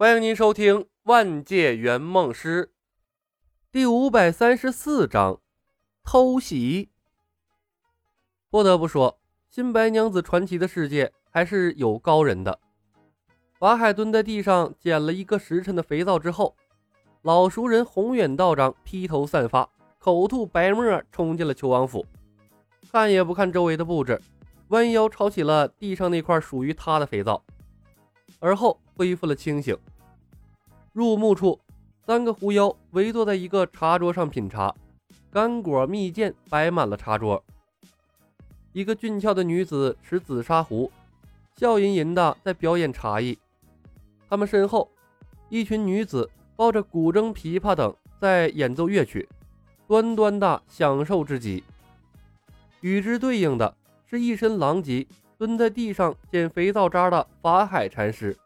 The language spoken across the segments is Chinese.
欢迎您收听《万界圆梦师》第五百三十四章偷袭。不得不说，新白娘子传奇的世界还是有高人的。法海蹲在地上捡了一个时辰的肥皂之后，老熟人宏远道长披头散发、口吐白沫，冲进了求王府，看也不看周围的布置，弯腰抄起了地上那块属于他的肥皂，而后恢复了清醒。入目处，三个狐妖围坐在一个茶桌上品茶，干果蜜饯摆满了茶桌。一个俊俏的女子持紫砂壶，笑吟吟的在表演茶艺。他们身后，一群女子抱着古筝、琵琶等在演奏乐曲，端端的享受之极。与之对应的是一身狼藉蹲在地上捡肥皂渣的法海禅师。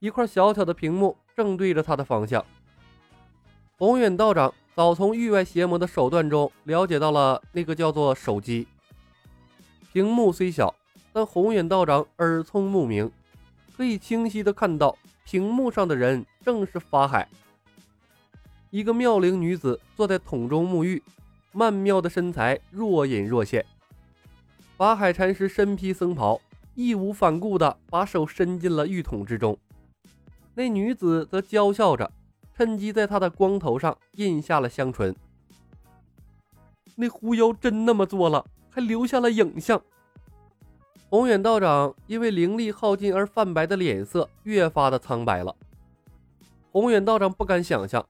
一块小小的屏幕正对着他的方向。宏远道长早从域外邪魔的手段中了解到了那个叫做手机。屏幕虽小，但宏远道长耳聪目明，可以清晰的看到屏幕上的人正是法海。一个妙龄女子坐在桶中沐浴，曼妙的身材若隐若现。法海禅师身披僧袍，义无反顾地把手伸进了浴桶之中。那女子则娇笑着，趁机在他的光头上印下了香唇。那狐妖真那么做了，还留下了影像。宏远道长因为灵力耗尽而泛白的脸色越发的苍白了。宏远道长不敢想象，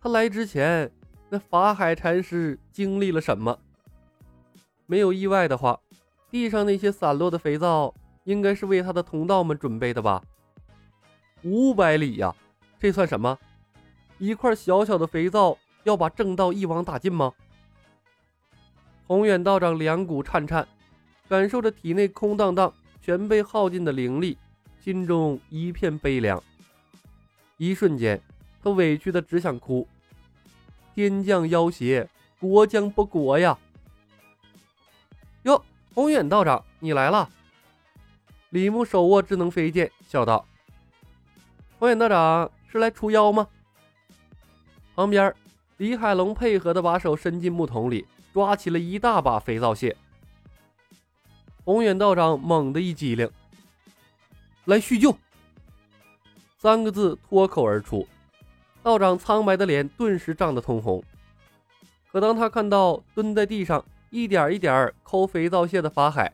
他来之前那法海禅师经历了什么。没有意外的话，地上那些散落的肥皂应该是为他的同道们准备的吧。五百里呀，这算什么？一块小小的肥皂要把正道一网打尽吗？宏远道长两股颤颤，感受着体内空荡荡、全被耗尽的灵力，心中一片悲凉。一瞬间，他委屈的只想哭。天降妖邪，国将不国呀！哟，宏远道长，你来了。李牧手握智能飞剑，笑道。宏远道长是来除妖吗？旁边，李海龙配合的把手伸进木桶里，抓起了一大把肥皂屑。宏远道长猛地一激灵，来叙旧。三个字脱口而出，道长苍白的脸顿时涨得通红。可当他看到蹲在地上一点一点抠肥皂屑的法海，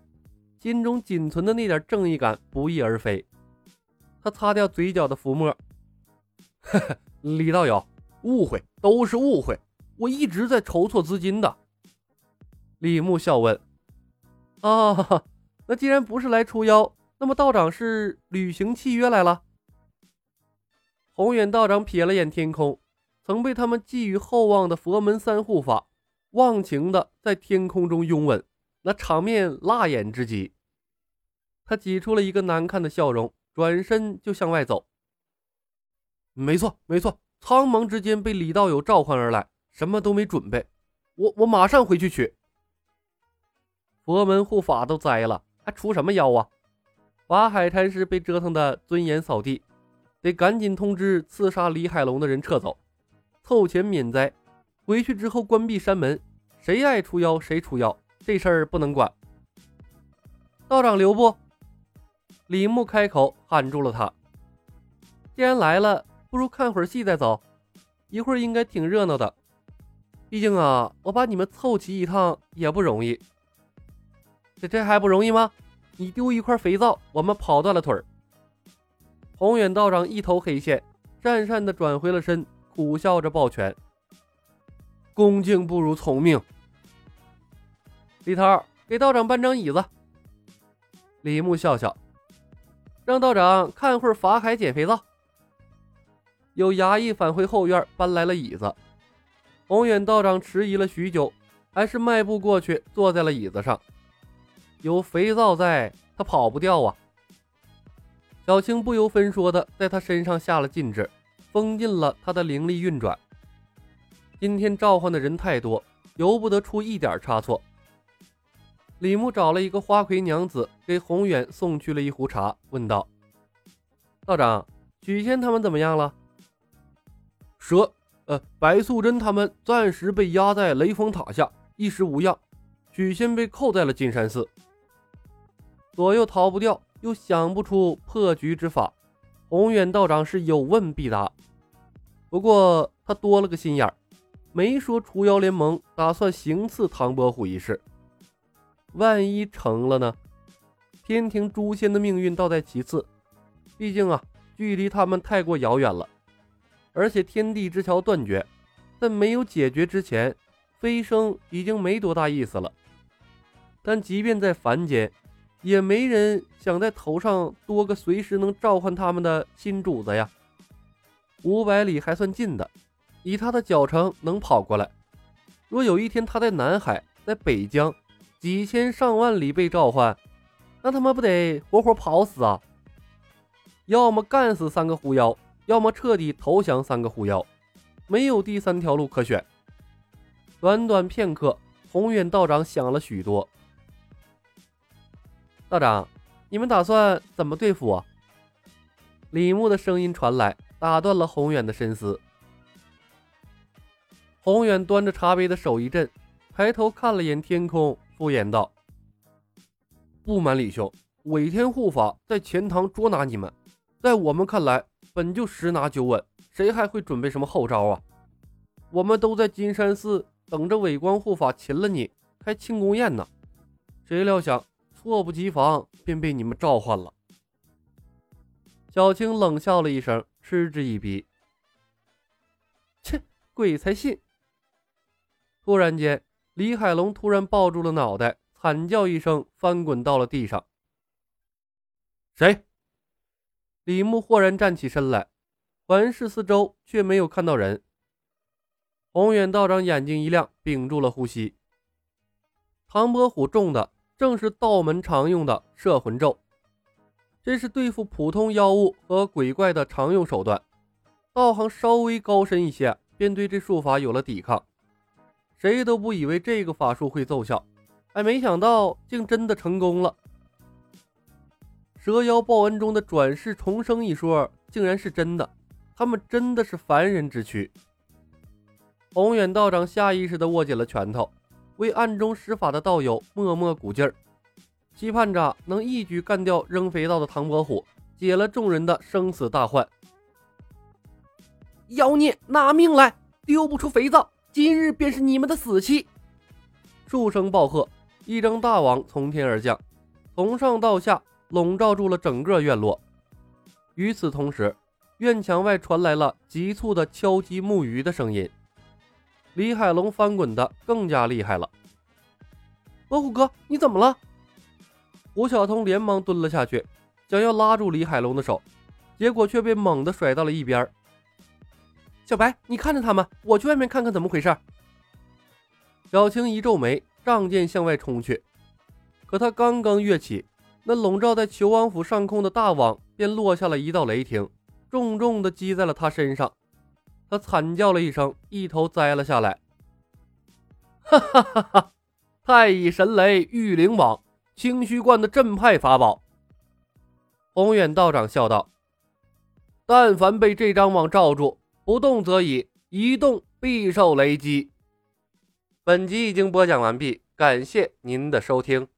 心中仅存的那点正义感不翼而飞。他擦掉嘴角的浮沫，呵呵，李道友，误会都是误会，我一直在筹措资金的。李牧笑问：“啊，那既然不是来除妖，那么道长是履行契约来了？”宏远道长瞥了眼天空，曾被他们寄予厚望的佛门三护法，忘情的在天空中拥吻，那场面辣眼之极。他挤出了一个难看的笑容。转身就向外走。没错，没错，苍茫之间被李道友召唤而来，什么都没准备，我我马上回去取。佛门护法都栽了，还除什么妖啊？法海禅师被折腾的尊严扫地，得赶紧通知刺杀李海龙的人撤走，凑钱免灾。回去之后关闭山门，谁爱除妖谁除妖，这事儿不能管。道长留不？李牧开口喊住了他。既然来了，不如看会儿戏再走。一会儿应该挺热闹的。毕竟啊，我把你们凑齐一趟也不容易。这这还不容易吗？你丢一块肥皂，我们跑断了腿儿。宏远道长一头黑线，讪讪的转回了身，苦笑着抱拳：“恭敬不如从命。”李涛，给道长搬张椅子。李牧笑笑。让道长看会儿法海捡肥皂。有衙役返回后院，搬来了椅子。宏远道长迟疑了许久，还是迈步过去，坐在了椅子上。有肥皂在，他跑不掉啊！小青不由分说的在他身上下了禁制，封禁了他的灵力运转。今天召唤的人太多，由不得出一点差错。李牧找了一个花魁娘子，给宏远送去了一壶茶，问道：“道长，许仙他们怎么样了？蛇，呃，白素贞他们暂时被压在雷峰塔下，一时无恙。许仙被扣在了金山寺，左右逃不掉，又想不出破局之法。宏远道长是有问必答，不过他多了个心眼儿，没说除妖联盟打算行刺唐伯虎一事。万一成了呢？天庭诛仙的命运倒在其次，毕竟啊，距离他们太过遥远了，而且天地之桥断绝，在没有解决之前，飞升已经没多大意思了。但即便在凡间，也没人想在头上多个随时能召唤他们的新主子呀。五百里还算近的，以他的脚程能跑过来。若有一天他在南海，在北疆，几千上万里被召唤，那他妈不得活活跑死啊！要么干死三个狐妖，要么彻底投降三个狐妖，没有第三条路可选。短短片刻，宏远道长想了许多。道长，你们打算怎么对付我？李牧的声音传来，打断了宏远的深思。宏远端着茶杯的手一震，抬头看了眼天空，敷衍道：“不瞒李兄，伪天护法在钱塘捉拿你们，在我们看来本就十拿九稳，谁还会准备什么后招啊？我们都在金山寺等着伟光护法擒了你，开庆功宴呢。谁料想……”猝不及防，便被你们召唤了。小青冷笑了一声，嗤之以鼻：“切，鬼才信！”突然间，李海龙突然抱住了脑袋，惨叫一声，翻滚到了地上。谁？李牧豁然站起身来，环视四周，却没有看到人。宏远道长眼睛一亮，屏住了呼吸。唐伯虎中的。正是道门常用的摄魂咒，这是对付普通妖物和鬼怪的常用手段。道行稍微高深一些，便对这术法有了抵抗。谁都不以为这个法术会奏效，哎，没想到竟真的成功了。蛇妖报恩中的转世重生一说，竟然是真的。他们真的是凡人之躯。宏远道长下意识地握紧了拳头。为暗中施法的道友默默鼓劲儿，期盼着能一举干掉扔肥皂的唐伯虎，解了众人的生死大患。妖孽，拿命来！丢不出肥皂，今日便是你们的死期！数声暴喝，一张大网从天而降，从上到下笼罩住了整个院落。与此同时，院墙外传来了急促的敲击木鱼的声音。李海龙翻滚的更加厉害了，老虎哥，你怎么了？胡晓彤连忙蹲了下去，想要拉住李海龙的手，结果却被猛地甩到了一边。小白，你看着他们，我去外面看看怎么回事。小青一皱眉，仗剑向外冲去，可他刚刚跃起，那笼罩在裘王府上空的大网便落下了一道雷霆，重重的击在了他身上。他惨叫了一声，一头栽了下来。哈哈哈哈！太乙神雷御灵网，清虚观的镇派法宝。宏远道长笑道：“但凡被这张网罩住，不动则已，一动必受雷击。”本集已经播讲完毕，感谢您的收听。